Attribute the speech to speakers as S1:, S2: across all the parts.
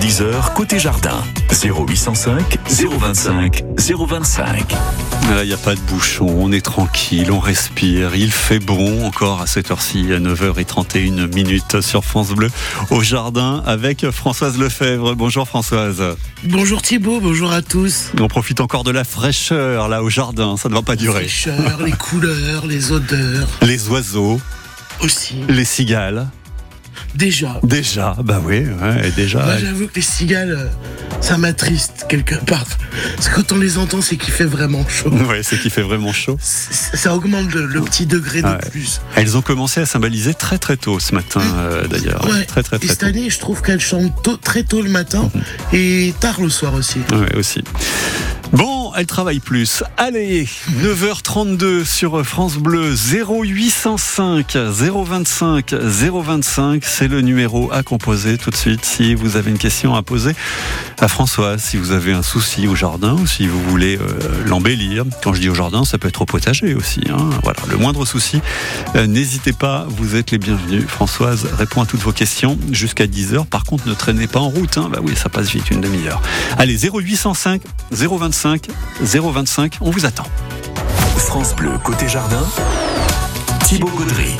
S1: 10h, côté jardin. 0805 025 025.
S2: Il n'y a pas de bouchon, on est tranquille, on respire, il fait bon encore à cette heure-ci, à 9h31 minutes sur France Bleu, au jardin avec Françoise Lefebvre. Bonjour Françoise.
S3: Bonjour Thibault, bonjour à tous.
S2: On profite encore de la fraîcheur là au jardin, ça ne va pas durer.
S3: La fraîcheur, les couleurs, les odeurs.
S2: Les oiseaux.
S3: Aussi.
S2: Les cigales.
S3: Déjà.
S2: Déjà, bah oui, ouais, déjà.
S3: Moi, j'avoue que les cigales, euh, ça m'attriste quelque part. Parce que quand on les entend, c'est qu'il fait vraiment chaud.
S2: Ouais, c'est qu'il fait vraiment chaud.
S3: Ça augmente le, le petit degré de
S2: Ouais.
S3: plus.
S2: Elles ont commencé à symboliser très très tôt ce matin, euh, d'ailleurs.
S3: Ouais.
S2: Très très
S3: Et
S2: très
S3: cette
S2: tôt.
S3: année, je trouve qu'elles chantent tôt- très tôt le matin
S2: Mhm.
S3: et tard le soir aussi.
S2: Ouais, aussi. Bon, elle travaille plus. Allez, 9h32 sur France Bleu, 0805 025 025. C'est le numéro à composer tout de suite si vous avez une question à poser à Françoise, si vous avez un souci au jardin ou si vous voulez euh, l'embellir. Quand je dis au jardin, ça peut être au potager aussi. hein. Voilà, le moindre souci, euh, n'hésitez pas, vous êtes les bienvenus. Françoise répond à toutes vos questions jusqu'à 10h. Par contre, ne traînez pas en route. hein. Bah oui, ça passe vite, une demi-heure. Allez, 0805 025 025, on vous attend.
S1: France Bleu, côté jardin. Thibaut Gaudry.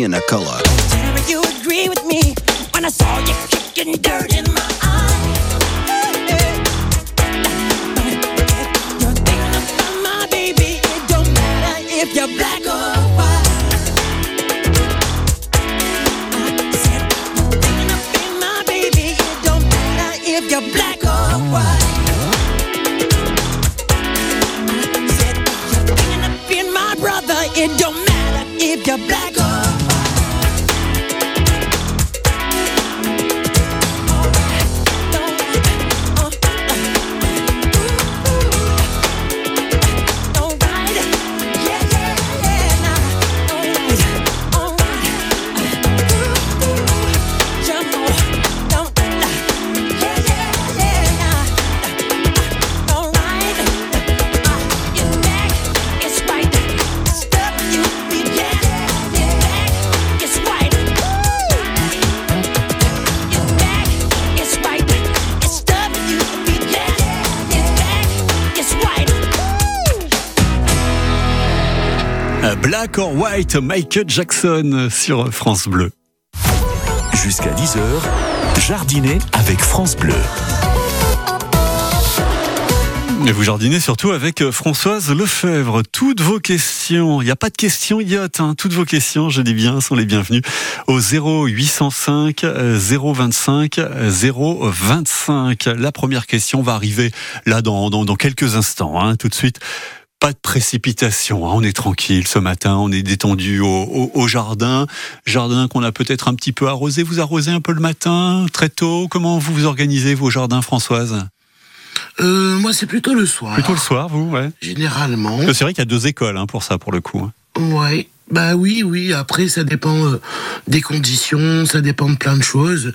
S4: Being a color.
S5: Black or White,
S2: Michael Jackson sur France Bleu.
S1: Jusqu'à 10h, jardiner avec France Bleu.
S2: Et vous jardinez surtout avec euh, Françoise Lefebvre. Toutes vos questions, il n'y a pas de questions idiotes, hein. toutes vos questions, je dis bien, sont les bienvenues au 0805 025 025. La première question va arriver là dans, dans, dans quelques instants, hein, tout de suite. Pas de précipitation, hein. on est tranquille ce matin, on est détendu au, au- au jardin, jardin qu'on a peut-être un petit peu arrosé. Vous arrosez un peu le matin, très tôt? Comment vous vous organisez vos jardins, Françoise?
S3: Euh, moi, c'est plutôt le soir.
S2: Plutôt le soir, vous, ouais.
S3: Généralement.
S2: C'est vrai qu'il y a deux écoles hein, pour ça, pour le coup.
S3: Ouais. Bah oui, oui. Après, ça dépend euh, des conditions, ça dépend de plein de choses.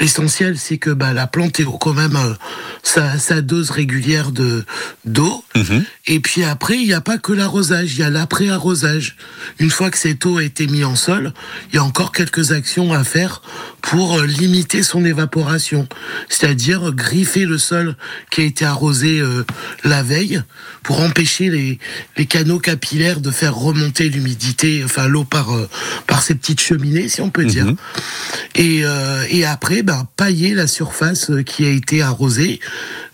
S3: L'essentiel, c'est que bah, la plante ait quand même euh, sa, sa dose régulière de d'eau.
S2: Mhm.
S3: Et puis après, il n'y a pas que l'arrosage, il y a l'après-arrosage. Une fois que cette eau a été mise en sol, il y a encore quelques actions à faire pour euh, limiter son évaporation. C'est-à-dire griffer le sol qui a été arrosé euh, la veille pour empêcher les, les canaux capillaires de faire remonter l'humidité, enfin l'eau par, euh, par ces petites cheminées, si on peut dire. Et, euh, et après, ben, pailler la surface euh, qui a été arrosée.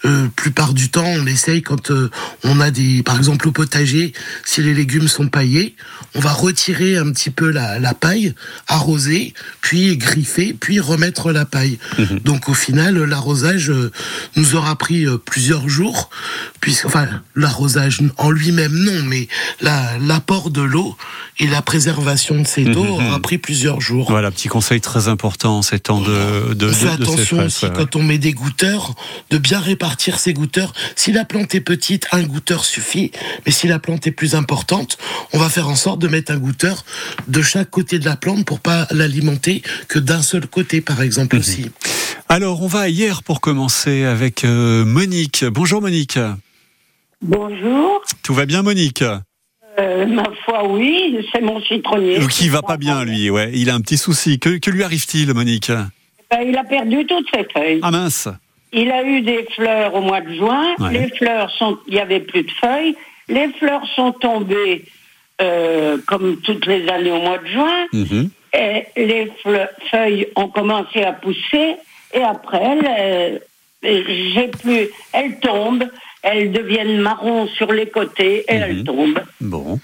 S3: Euh, plupart du temps, on essaye quand euh, on a des, par exemple au potager, si les légumes sont paillés, on va retirer un petit peu la, la paille, arroser, puis griffer, puis remettre la paille. Donc au final, l'arrosage euh, nous aura pris plusieurs jours, puisque, enfin, l'arrosage en lui-même non, mais la- l'apport de l'eau et la préservation de cette eau aura pris plusieurs jours.
S2: Voilà, petit conseil très important en ces temps de, de, de- de
S3: attention
S2: sécheresse,
S3: aussi
S2: ouais.
S3: quand on met des goûteurs, de bien répartir ces goûteurs. Si la plante est petite, un goûteur suffit. Mais si la plante est plus importante, on va faire en sorte de mettre un goûteur de chaque côté de la plante pour pas l'alimenter que d'un seul côté, par
S2: Mhm.
S3: exemple aussi.
S2: Alors, on va à hier pour commencer avec euh, Monique. Bonjour Monique.
S6: Bonjour.
S2: Tout va bien Monique?
S6: Euh, ma foi, oui, c'est mon citronnier.
S2: Ou qui va pas bien lui, ouais. Il a un petit souci. Que, que lui arrive-t-il Monique?
S6: Ben, il a perdu toutes ses feuilles.
S2: Ah mince.
S6: Il a eu des fleurs au mois de juin.
S2: Ouais.
S6: Les fleurs sont, il y avait plus de feuilles. Les fleurs sont tombées euh, comme toutes les années au mois de juin.
S2: Mhm.
S6: Et les feuilles ont commencé à pousser. Et après, elles, euh, j'ai plus, elles tombent. Elles deviennent marron sur les côtés et elles tombent.
S2: Bon.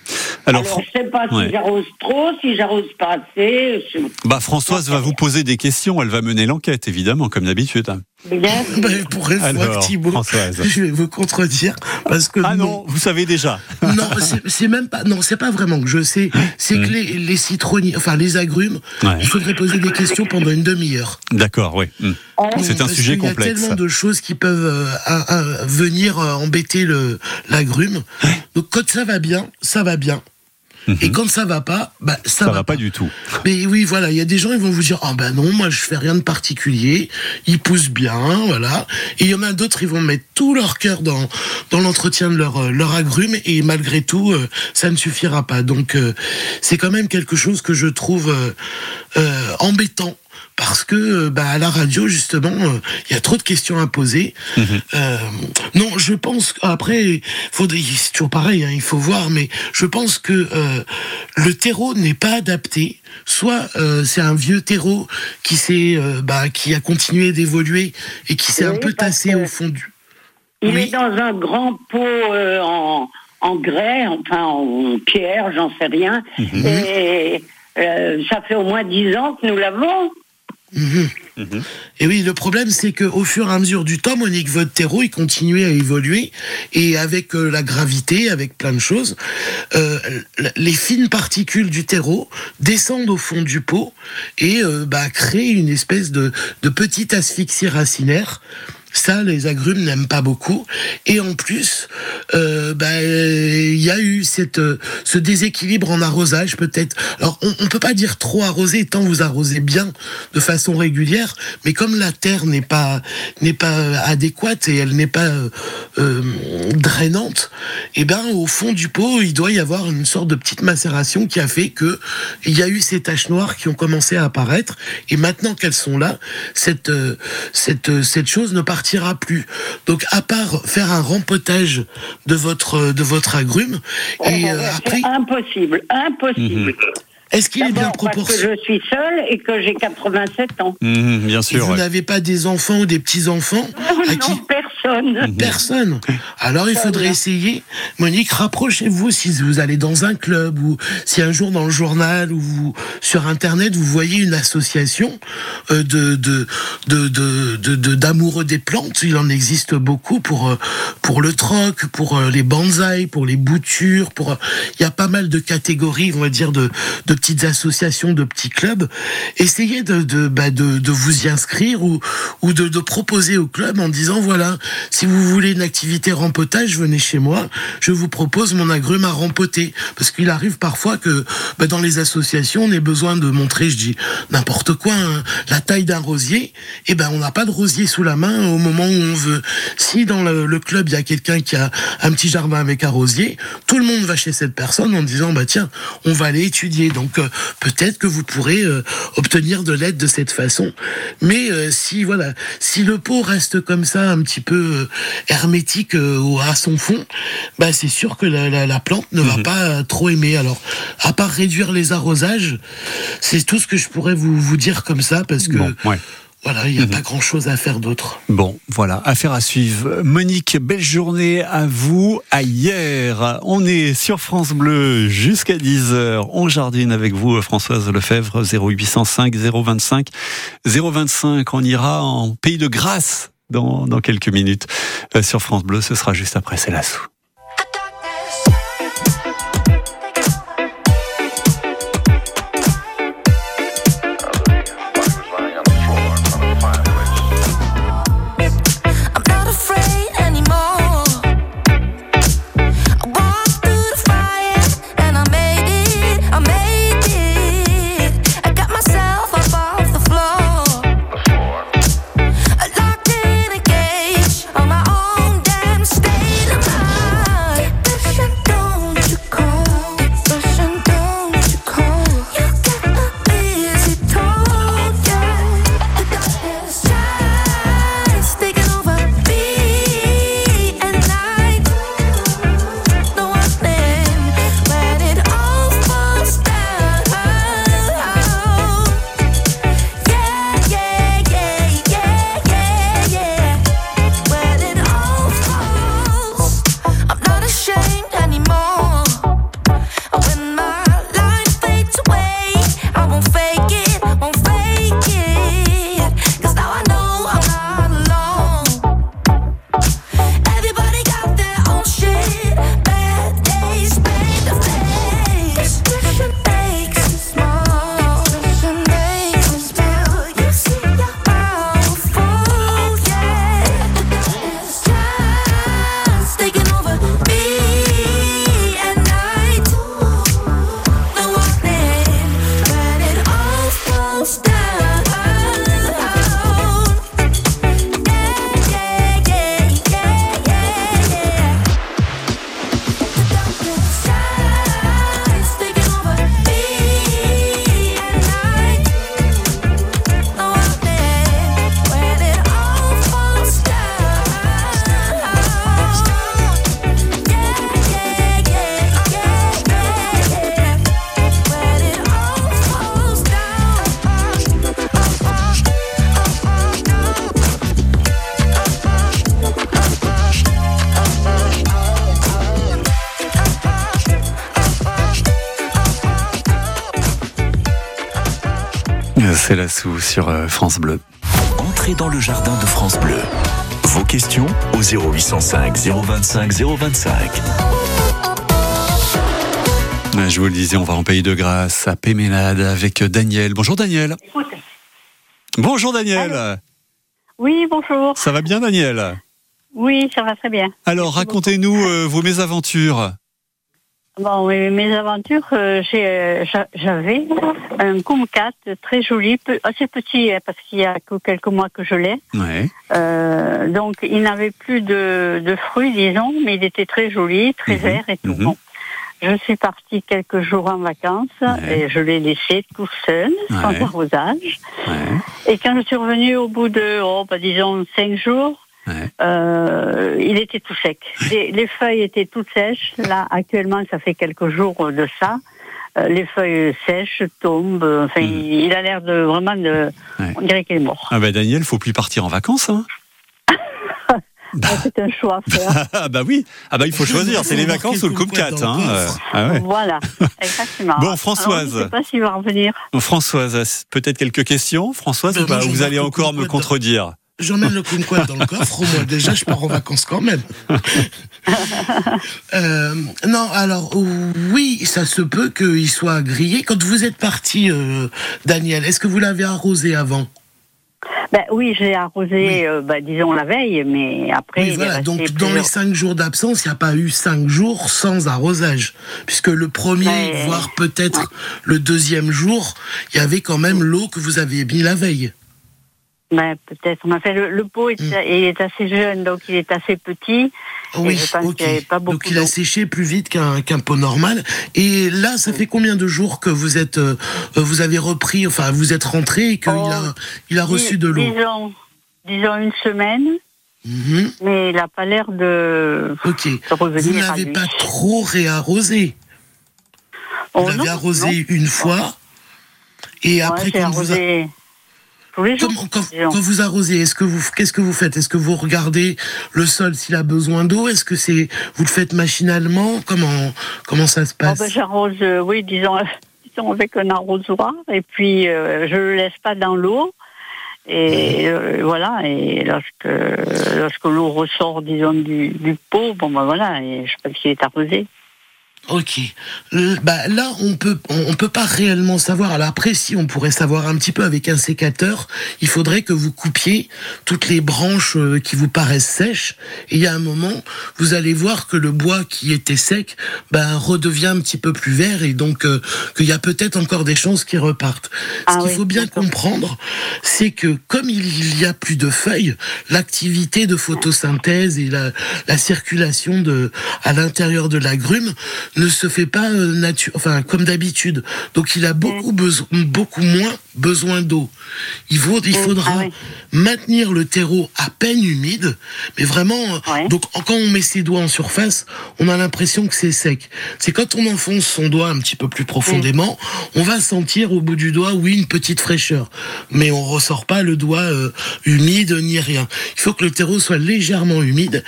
S2: Alors,
S6: Alors, je sais pas si
S2: Ouais.
S6: j'arrose trop, si j'arrose pas assez. je-
S2: bah, Françoise va vous poser des questions. Elle va mener l'enquête, évidemment, comme d'habitude.
S6: Bien sûr.
S3: Ben, pour une fois,
S2: Alors,
S3: Thibault,
S2: Françoise.
S3: je vais vous contredire parce que
S2: Ah non, vous savez déjà.
S3: non, c'est- même pas. Non, c'est pas vraiment que je sais. C'est que les, les citronniers, enfin les agrumes.
S2: Ouais.
S3: il faudrait poser des questions pendant une demi-heure.
S2: D'accord, oui. Hmm. C'est un sujet
S3: qu'il y a
S2: complexe.
S3: tellement de choses qui peuvent euh, à- à venir euh, embêter le l'agrume. Donc quand ça va bien, ça va bien. Et quand ça va pas, bah ça.
S2: Ça va pas du tout.
S3: Mais oui, voilà, il y a des gens, ils vont vous dire, ah ben non, moi je fais rien de particulier, ils poussent bien, voilà. Et il y en a d'autres, ils vont mettre tout leur cœur dans dans l'entretien de leur euh, leur agrume, et malgré tout, euh, ça ne suffira pas. Donc euh, c'est quand même quelque chose que je trouve euh, embêtant. Parce que euh, bah, à la radio justement, euh, il y a trop de questions à poser. Euh, non, je pense après, c'est toujours pareil, hein, il faut voir, mais je pense que euh, le terreau n'est pas adapté. Soit euh, c'est un vieux terreau qui s'est, euh, bah, qui a continué d'évoluer et qui s'est
S6: Oui,
S3: un peu tassé
S6: que-
S3: au fond du.
S6: Il
S3: Oui.
S6: est dans un grand pot euh, en, en grès, enfin en pierre, j'en sais rien.
S3: Mhm.
S6: Et euh, ça fait au moins dix ans que nous l'avons.
S3: Et oui, le problème, c'est que au fur et à mesure du temps, Monique, votre terreau, il continuait à évoluer. Et avec euh, la gravité, avec plein de choses, euh, les fines particules du terreau descendent au fond du pot et euh, bah, créent une espèce de, de petite asphyxie racinaire. Ça, les agrumes n'aiment pas beaucoup. Et en plus, euh, bah, il y a eu cette, euh, ce déséquilibre en arrosage, peut-être. Alors, on, on peut pas dire trop arroser tant vous arrosez bien de façon régulière, mais comme la terre n'est pas n'est pas adéquate et elle n'est pas euh, drainante, et ben au fond du pot, il doit y avoir une sorte de petite macération qui a fait que il y a eu ces taches noires qui ont commencé à apparaître. Et maintenant qu'elles sont là, cette cette cette chose ne partira plus. Donc, à part faire un rempotage de votre de votre agrume, et euh, après,
S6: impossible, impossible.
S3: Est-ce qu'il est bien
S6: D'abord parce que
S3: proportionné
S6: je suis seule et que j'ai 87 ans.
S2: Mhm, bien
S3: Et
S2: sûr.
S3: vous
S2: ouais.
S3: n'avez pas des enfants ou des petits enfants à qui
S6: non, personne. personne.
S3: Personne. Alors il faudrait essayer. Monique, rapprochez-vous si vous allez dans un club ou si un jour dans le journal ou vous- sur Internet vous voyez une association euh, de de de de de- de- d'amoureux des plantes. Il en existe beaucoup pour euh, pour le troc, pour euh, les bonsaïs, pour les boutures. Pour il y a pas mal de catégories, on va dire de de petites associations, de petits clubs. Essayez de de bah, de, de vous y inscrire ou ou de, de proposer au club en disant voilà si vous voulez une activité rempotage venez chez moi je vous propose mon agrume à rempoter parce qu'il arrive parfois que bah, dans les associations on ait besoin de montrer je dis n'importe quoi hein, la taille d'un rosier et ben on n'a pas de rosier sous la main au moment où on veut si dans le, le club il y a quelqu'un qui a un petit jardin avec un rosier tout le monde va chez cette personne en disant bah tiens on va aller étudier donc euh, peut-être que vous pourrez euh, obtenir de l'aide de cette façon. Mais euh, si voilà si le pot reste comme ça un petit peu hermétique au- à son fond bah c'est sûr que la, la- la plante ne va pas euh, trop aimer. Alors à part réduire les arrosages c'est tout ce que je pourrais vous, vous dire comme ça parce que
S7: Bon, ouais.
S3: Voilà il n'y a pas grand chose à faire d'autre
S7: Bon, voilà, affaire à suivre. Monique, belle journée à vous. À hier, on est sur France Bleu jusqu'à 10h. On jardine avec vous, Françoise Lefebvre, 0805 025 025. On ira en Pays de Grâce dans, dans quelques minutes. Euh, sur France Bleu, ce sera juste après, c'est la. C'est la sous sur euh, France Bleu.
S1: Entrez dans le jardin de France Bleu. Vos questions au 0805 025 025.
S7: Euh, Je vous le disais, on va en Pays de Grâce à Péménade avec Daniel. Bonjour Daniel. Bonjour Daniel.
S8: Oui, bonjour.
S7: Ça va bien Daniel?
S8: Oui, ça va très bien.
S7: Alors racontez-nous euh, vos mésaventures.
S8: Bon, mes, mes aventures, euh, j'ai, euh, j'a- j'avais un Kumquat très joli, assez petit, hein, parce qu'il y a que quelques mois que je l'ai.
S7: Ouais.
S8: Euh, donc, il n'avait plus de, de fruits, disons, mais il était très joli, très
S7: Mhm,
S8: vert et tout.
S7: mhm.
S8: Bon. Je suis partie quelques jours en vacances
S7: Ouais.
S8: et je l'ai laissé tout seul, sans arrosage.
S7: Ouais.
S8: Et quand je suis revenue au bout de, oh, bah, disons, cinq jours,
S7: Ouais.
S8: euh, il était tout sec. Les, les feuilles étaient toutes sèches. Là, actuellement, ça fait quelques jours de ça. Euh, les feuilles sèches tombent. Enfin, il, il a l'air de vraiment de.
S7: Ouais.
S8: On dirait qu'il est mort.
S7: Ah ben Daniel, faut plus partir en vacances. Hein
S8: C'est un choix à faire.
S2: Ah bah oui, ah bah il faut choisir, c'est les vacances ou le
S3: dans le
S2: Hein.
S3: coffre.
S2: Ah ouais.
S8: Voilà, exactement.
S2: Bon,
S8: Alors,
S2: Françoise.
S8: je ne sais pas s'il va revenir.
S2: Françoise, peut-être quelques questions Françoise,
S3: Ben,
S2: vous allez
S3: le
S2: encore me contredire?
S3: J'emmène le kumquat dans le coffre, au moins déjà je pars en vacances quand même. Euh, non, alors oui, ça se peut qu'il soit grillé. Quand vous êtes parti, euh, Daniel, est-ce que vous l'avez arrosé avant?
S8: Ben, oui, j'ai arrosé, euh, ben, disons, la veille, mais après.
S3: Oui, voilà. Donc dans les cinq jours d'absence, il n'y a pas eu cinq jours sans arrosage, puisque le premier, voire peut-être le deuxième jour, il y avait quand même l'eau que vous aviez mis la veille.
S8: Ben, peut-être. Mais enfin, le, le pot est,
S3: Hmm.
S8: il est assez jeune, donc il est assez petit.
S3: Oui,
S8: je pense
S3: ok.
S8: qu'il y avait pas beaucoup
S3: Donc il a séché plus vite qu'un qu'un pot normal. Et là, ça fait combien de jours que vous êtes, euh, vous avez repris, enfin vous êtes rentré et qu'il
S8: Oh,
S3: a, il a reçu
S8: Dis-
S3: de l'eau?
S8: Disons, disons une semaine,
S3: Mhm.
S8: mais il n'a pas l'air de,
S3: Ok.
S8: de
S3: Vous n'avez pas trop réarrosé. Vous
S8: Oh,
S3: l'avez
S8: non,
S3: arrosé une fois. Et
S8: Ouais,
S3: après, quand vous, a-
S8: arrosé tous les jours.
S3: Comment- quand, quand vous arrosez, est-ce que vous, qu'est-ce que vous faites? Est-ce que vous regardez le sol s'il a besoin d'eau? Est-ce que c'est, vous le faites machinalement? Comment, comment ça se
S8: Oh,
S3: passe?
S8: ben, J'arrose, euh, oui, disons, disons avec un arrosoir, et puis euh, je le laisse pas dans l'eau. Et euh, voilà, et lorsque, lorsque l'eau ressort, disons, du, du pot, bon ben voilà, et je pense qu'il est arrosé.
S3: Ok. Euh, bah, là, on peut, on, on peut pas réellement savoir. Alors après, si on pourrait savoir un petit peu avec un sécateur, il faudrait que vous coupiez toutes les branches euh, qui vous paraissent sèches. Et il y a un moment, vous allez voir que le bois qui était sec, bah, redevient un petit peu plus vert et donc euh, qu'il y a peut-être encore des chances qu'il repartent.
S8: Ah
S3: Ce qu'il
S8: oui,
S3: faut bien comprendre, c'est que comme il y a plus de feuilles, l'activité de photosynthèse et la, la circulation de à l'intérieur de la grume ne se fait pas euh, natu- enfin comme d'habitude. Donc il a beaucoup besoin, beaucoup moins besoin d'eau. Il faut, il
S8: Mm,
S3: faudra
S8: ah oui.
S3: maintenir le terreau à peine humide, mais vraiment. euh,
S8: Ouais.
S3: Donc quand on met ses doigts en surface, on a l'impression que c'est sec. C'est quand on enfonce son doigt un petit peu plus profondément, on va sentir au bout du doigt, oui, une petite fraîcheur, mais on ressort pas le doigt euh, humide ni rien. Il faut que le terreau soit légèrement humide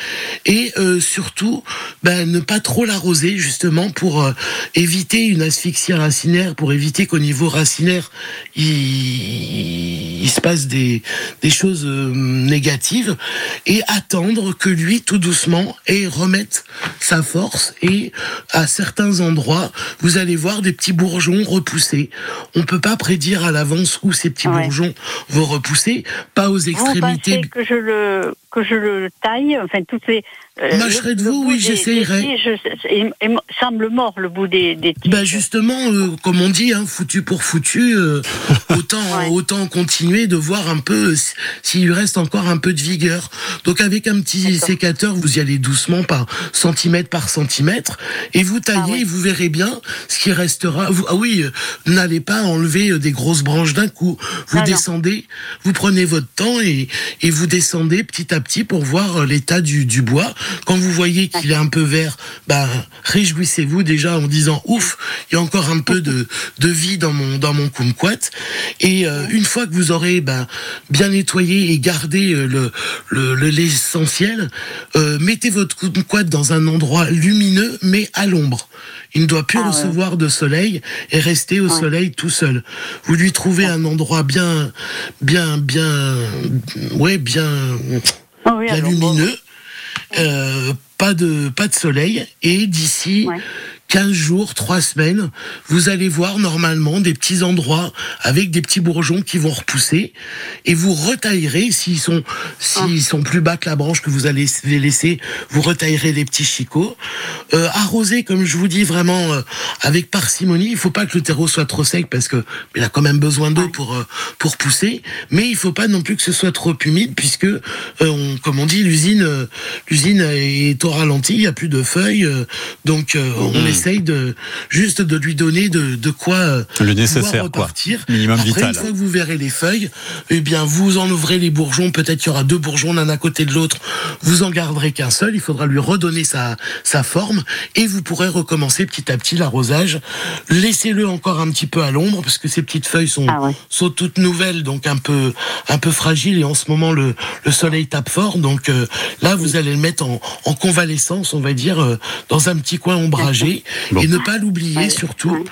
S3: et euh, surtout, ben, ne pas trop l'arroser justement pour euh, éviter une asphyxie racinaire, pour éviter qu'au niveau racinaire il, il se passe des, des choses euh, négatives et attendre que lui tout doucement et remette sa force et à certains endroits vous allez voir des petits bourgeons repousser. On peut pas prédire à l'avance où ces petits
S8: Ouais.
S3: bourgeons vont repousser, pas aux extrémités.
S8: pensez que je le que je le taille, enfin toutes les. euh,
S3: Mâcherez-vous,
S8: bout
S3: oui,
S8: des-
S3: j'essayerai.
S8: semble mort le bout des, des tiges.
S3: Bah justement, euh, comme on dit, hein, foutu pour foutu, euh, autant
S8: Ouais.
S3: autant continuer de voir un peu euh, s'il lui reste encore un peu de vigueur. Donc avec un petit sécateur, vous y allez doucement par centimètre par centimètre et vous taillez,
S8: Ah ouais.
S3: et vous verrez bien ce qui restera. Vous- ah oui, n'allez pas enlever des grosses branches d'un coup. Vous
S8: non.
S3: descendez, vous prenez votre temps et, et vous descendez petit à petit pour voir euh, l'état du, du bois. Quand vous voyez qu'il est un peu vert, ben réjouissez-vous déjà en disant ouf, il y a encore un peu de, de vie dans mon dans mon kumquat. Et euh, une fois que vous aurez ben, bien nettoyé et gardé euh, le le- le- l'essentiel, euh, mettez votre kumquat dans un endroit lumineux mais à l'ombre. Il ne doit plus
S8: Ah ouais.
S3: recevoir de soleil et rester au
S8: Ouais.
S3: soleil tout seul. Vous lui trouvez un endroit bien, bien, bien, ouais, bien,
S8: Ah oui,
S3: bien lumineux. Euh, pas de pas de soleil et d'ici
S8: Ouais.
S3: 15 jours, 3 semaines, vous allez voir normalement des petits endroits avec des petits bourgeons qui vont repousser et vous retaillerez s'ils sont s'ils
S8: Ah.
S3: sont plus bas que la branche que vous allez les laisser, vous retaillerez les petits chicots. Euh, arroser comme je vous dis vraiment euh, avec parcimonie, il faut pas que le terreau soit trop sec parce que il a quand même besoin d'eau pour euh, pour pousser, mais il faut pas non plus que ce soit trop humide puisque euh, on, comme on dit l'usine l'usine est au ralenti, il y a plus de feuilles donc on essaie essaye de juste de lui donner de, de quoi euh,
S2: Le nécessaire, quoi. Minimum
S3: Après,
S2: vital.
S3: une fois que vous verrez les feuilles, eh bien, vous en ouvrez les bourgeons. Peut-être qu'il y aura deux bourgeons l'un à côté de l'autre. Vous en garderez qu'un seul. Il faudra lui redonner sa, sa forme et vous pourrez recommencer petit à petit l'arrosage. Laissez-le encore un petit peu à l'ombre parce que ces petites feuilles sont,
S8: Ah ouais.
S3: sont toutes nouvelles, donc un peu, un peu fragiles. Et en ce moment, le, le soleil tape fort. Donc euh, là, vous allez le mettre en, en convalescence, on va dire, euh, dans un petit coin ombragé.
S2: Bon.
S3: Et ne pas l'oublier surtout,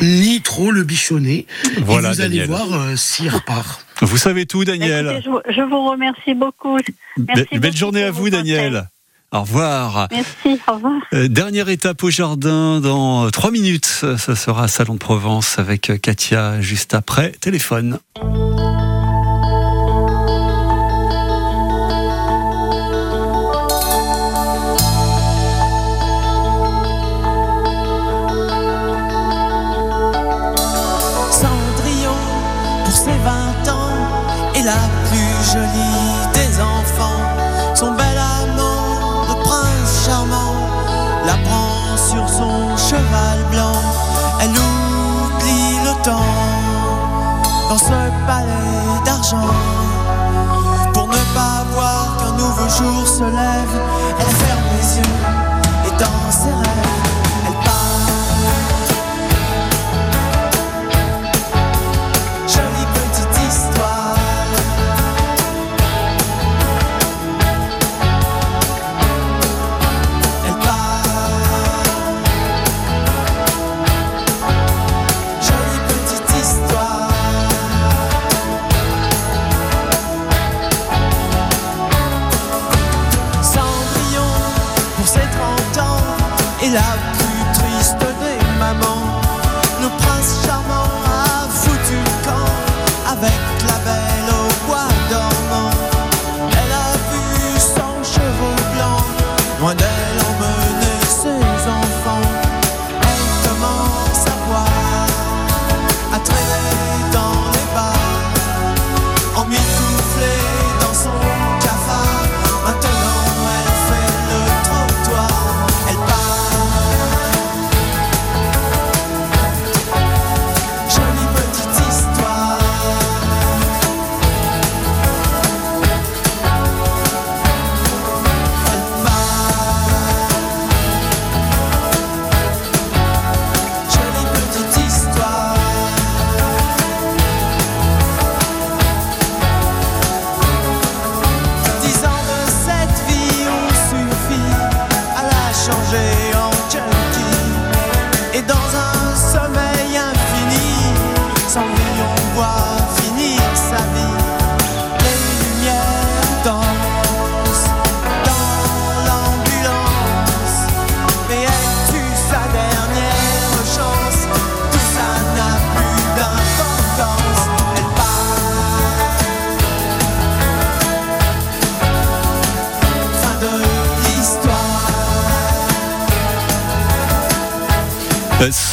S3: ni trop le bichonner.
S2: Voilà,
S3: et vous allez voir euh, s'il repart.
S2: Vous savez tout, Daniel.
S8: Écoutez, je, vous- je vous remercie beaucoup.
S2: Be- belle
S8: beaucoup
S2: journée à vous, Daniel. Au revoir.
S8: Merci, au revoir.
S2: Euh, dernière étape au jardin dans trois minutes. Ça ça sera Salon de Provence avec euh, Katia juste après. Téléphone.
S9: Palais d'argent. Pour ne pas voir qu'un nouveau jour se lève, elle ferme les yeux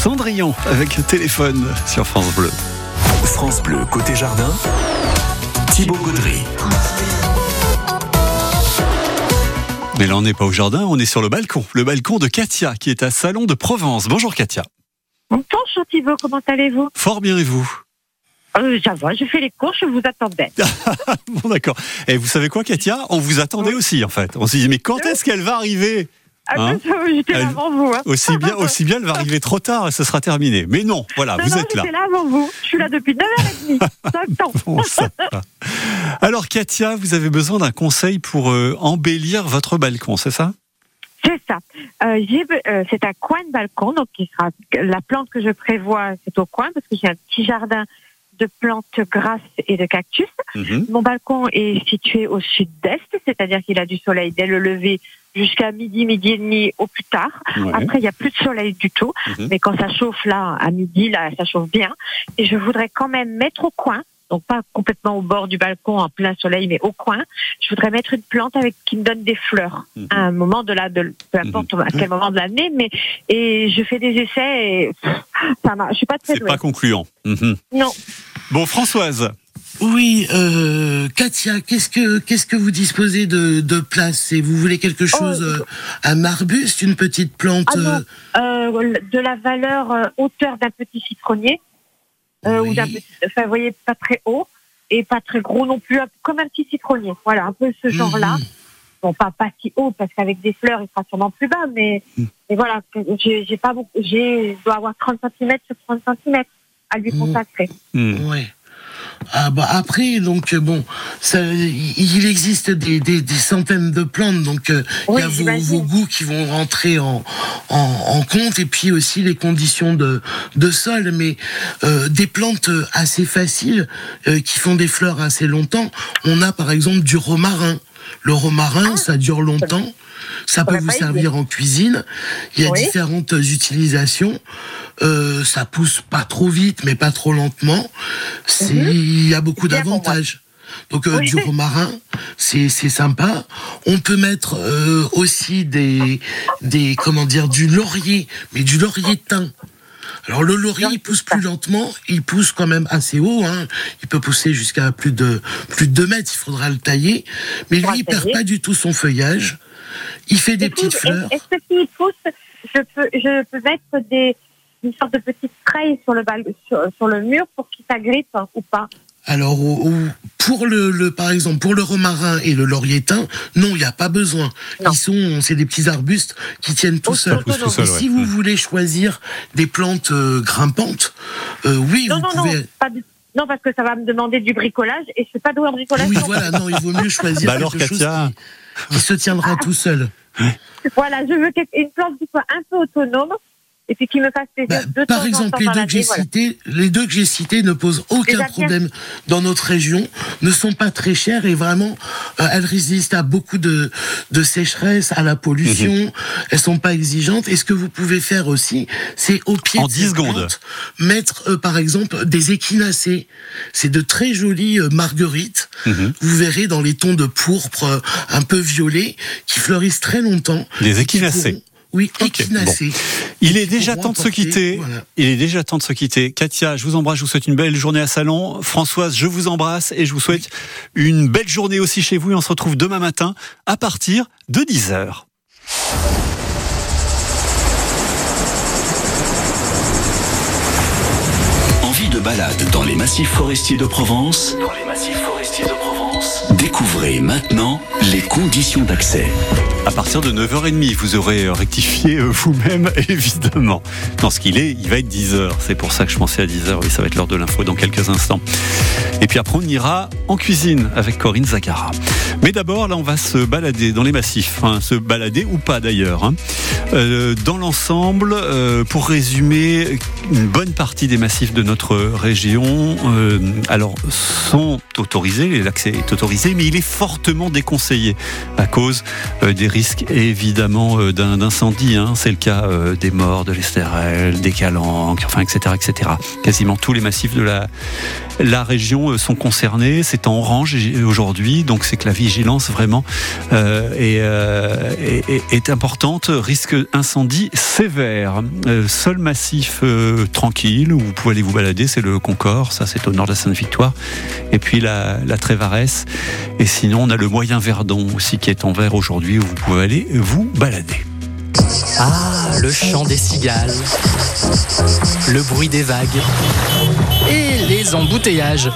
S9: Cendrillon avec
S2: téléphone sur France Bleu.
S1: France Bleu, côté jardin. Thibaut Gaudry.
S2: Mais là, on n'est pas au jardin, on est sur le balcon. Le balcon de Katia qui est à Salon de Provence. Bonjour Katia.
S10: Bonjour Thibaut, comment allez-vous?
S2: Fort bien et vous?
S10: Euh, Ça va, je fais les courses, je vous attendais.
S2: Bon d'accord. Et vous savez quoi Katia? On vous attendait aussi en fait. On s'est dit mais quand est-ce qu'elle va arriver?
S10: Ah,
S2: Hein
S10: J'étais là avant vous. Hein.
S2: Aussi bien, aussi bien, elle va arriver trop tard et ce sera terminé. Mais non, voilà,
S10: Non,
S2: vous
S10: non,
S2: êtes là.
S10: là avant vous. Je suis là depuis 9h30. Attends.
S2: Bon, ça va. Alors Katia, vous avez besoin d'un conseil pour euh, embellir votre balcon, c'est ça?
S10: C'est ça. Euh, euh, c'est un coin de balcon, donc qui sera la plante que je prévois, c'est au coin parce que j'ai un petit jardin de plantes grasses et de cactus.
S2: Mhm.
S10: Mon balcon est situé au sud-est, c'est-à-dire qu'il a du soleil dès le lever jusqu'à midi, midi et demi au plus tard.
S2: Ouais.
S10: Après, il n'y a plus de soleil du tout.
S2: Mhm.
S10: Mais quand ça chauffe là, à midi, là, ça chauffe bien. Et je voudrais quand même mettre au coin, donc pas complètement au bord du balcon en plein soleil, mais au coin, je voudrais mettre une plante avec qui me donne des fleurs
S2: Mhm.
S10: à un moment de la, de, peu importe à quel moment de l'année, mais et je fais des essais et pff, ça marche. Je suis pas très
S2: C'est pas concluant. Mhm.
S10: Non.
S2: Bon, Françoise,
S3: Oui, euh, Katia, qu'est-ce que qu'est-ce que vous disposez de, de place? Et vous voulez quelque chose, euh, un arbuste, une petite plante
S10: Oh, Ah
S3: euh,
S10: non, euh, de la valeur euh, hauteur d'un petit citronnier, euh, ou d'un petit, enfin, vous voyez, pas très haut et pas très gros non plus, comme un petit citronnier. Voilà, un peu ce genre-là.
S3: Mhm.
S10: Bon, pas pas si haut parce qu'avec des fleurs, il sera sûrement plus bas, mais, mais voilà, j'ai j'ai pas beaucoup, j'ai, je dois avoir 30 cm sur 30 cm à lui
S3: Mhm.
S10: consacrer.
S2: Hmm.
S3: Ouais. Ah bah après donc euh, bon ça, il existe des, des, des centaines de plantes donc euh, il y a vos, goûts qui vont rentrer en, en, en compte et puis aussi les conditions de, de sol mais euh, des plantes assez faciles euh, qui font des fleurs assez longtemps. On a par exemple du romarin. Le romarin ça dure longtemps ça peut vous
S10: idée.
S3: servir en cuisine. Il y a
S10: Oui.
S3: différentes utilisations. Euh, ça pousse pas trop vite mais pas trop lentement. C'est il y a beaucoup
S10: Mhm.
S3: D'avantages. Donc euh,
S10: Oui.
S3: du romarin c'est sympa. On peut mettre euh, aussi des des comment dire du laurier mais du laurier thym. Alors le laurier il pousse plus lentement, il pousse quand même assez haut, hein. il peut pousser jusqu'à plus de plus de 2 mètres, il faudra le tailler, mais lui il perd pas du tout son feuillage, il fait des petites fleurs.
S10: Est-ce que s'il pousse, je peux, je peux mettre des, une sorte de petite spray sur le, bal, sur, sur le mur pour qu'il s'agrippe hein, ou pas?
S3: Alors, pour le, le- par exemple, pour le romarin et le laurier thym, non, il n'y a pas besoin.
S10: Non.
S3: Ils sont, c'est des petits arbustes qui tiennent tout seuls.
S2: ouais.
S3: si vous
S2: Mm.
S3: voulez choisir des plantes euh, grimpantes, euh, oui,
S10: Non,
S3: vous
S10: non,
S3: pouvez.
S10: non, pas non, parce que ça va me demander du bricolage et je fais pas de bricolage.
S3: Oui, voilà, non, il vaut mieux choisir
S2: Bah alors,
S3: quelque chose qui, qui se tiendra tout seul.
S10: Voilà, je veux une plante qui soit un peu autonome et puis qui me fasse plaisir
S3: Bah,
S10: de
S3: par
S10: temps
S3: exemple,
S10: temps
S3: les deux que j'ai
S10: voilà.
S3: cités, les deux que j'ai cités ne posent aucun problème dans notre région, ne sont pas très chères et vraiment, euh, elles résistent à beaucoup de, de sécheresse, à la pollution.
S2: Mhm.
S3: Elles sont pas exigeantes. Et ce que vous pouvez faire aussi, c'est au pied
S2: En
S3: de
S2: 10
S3: ces
S2: secondes.
S3: plantes, mettre euh, par exemple des échinacées. C'est de très jolies euh, marguerites.
S2: Mhm.
S3: Vous verrez dans les tons de pourpre un peu violet qui fleurissent très longtemps.
S2: Des
S3: pourront- Oui,
S2: Ok,
S3: échinacées.
S2: Il est déjà temps de se quitter.
S3: voilà.
S2: Il est déjà temps de se quitter. Katia, je vous embrasse, je vous souhaite une belle journée à Salon. Françoise, je vous embrasse et je vous souhaite une belle journée aussi chez vous. Et on se retrouve demain matin à partir de 10h.
S1: Envie de balade dans les massifs forestiers de Provence Dans les massifs forestiers de Provence? Découvrez maintenant les conditions d'accès.
S2: À partir de 9h30, vous aurez rectifié euh, vous-même, évidemment. Dans ce qu'il est, il va être 10h. C'est pour ça que je pensais à 10h. Oui, ça va être l'heure de l'info dans quelques instants. Et puis après, on ira en cuisine avec Corinne Zagara. Mais d'abord, là, on va se balader dans les massifs. Hein, se balader ou pas d'ailleurs. hein. Euh, dans l'ensemble, euh, pour résumer, une bonne partie des massifs de notre région, alors, sont autorisés. L'accès est autorisé, mais il est fortement déconseillé à cause des risques évidemment euh, d'un- d'incendie. hein. C'est le cas euh, des morts, de l'Estérel, des Calanques, enfin etc., etc. Quasiment tous les massifs de la, région euh, sont concernés. C'est en orange aujourd'hui, donc c'est que la vigilance vraiment est, importante. Risque incendie sévère. Seul massif tranquille où vous pouvez aller vous balader, c'est le Concorde. Ça, c'est au nord de la Sainte-Victoire. Et puis la, la. Et sinon, on a le Moyen Verdon aussi qui est en vert aujourd'hui où vous pouvez aller vous balader.
S11: Ah, le chant des cigales, le bruit des vagues et les embouteillages.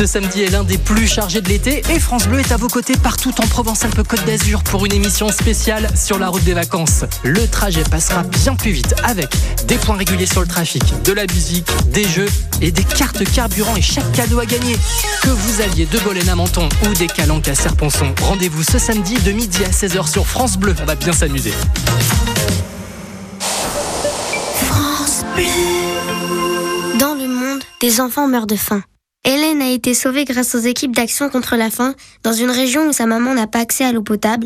S11: Ce samedi est l'un des plus chargés de l'été et France Bleu est à vos côtés partout en Provence-Alpes-Côte d'Azur pour une émission spéciale sur la route des vacances. Le trajet passera bien plus vite avec des points réguliers sur le trafic, de la musique, des jeux et des cartes carburant et chaque cadeau à gagner. Que vous alliez de Bolène à Menton ou des calanques à Serponçon, rendez-vous ce samedi de midi à 16h sur France Bleu. On va bien s'amuser.
S12: Dans le monde, des enfants meurent de faim. Hélène a été sauvée grâce aux équipes d'action contre la faim dans une région où sa maman n'a pas accès à l'eau potable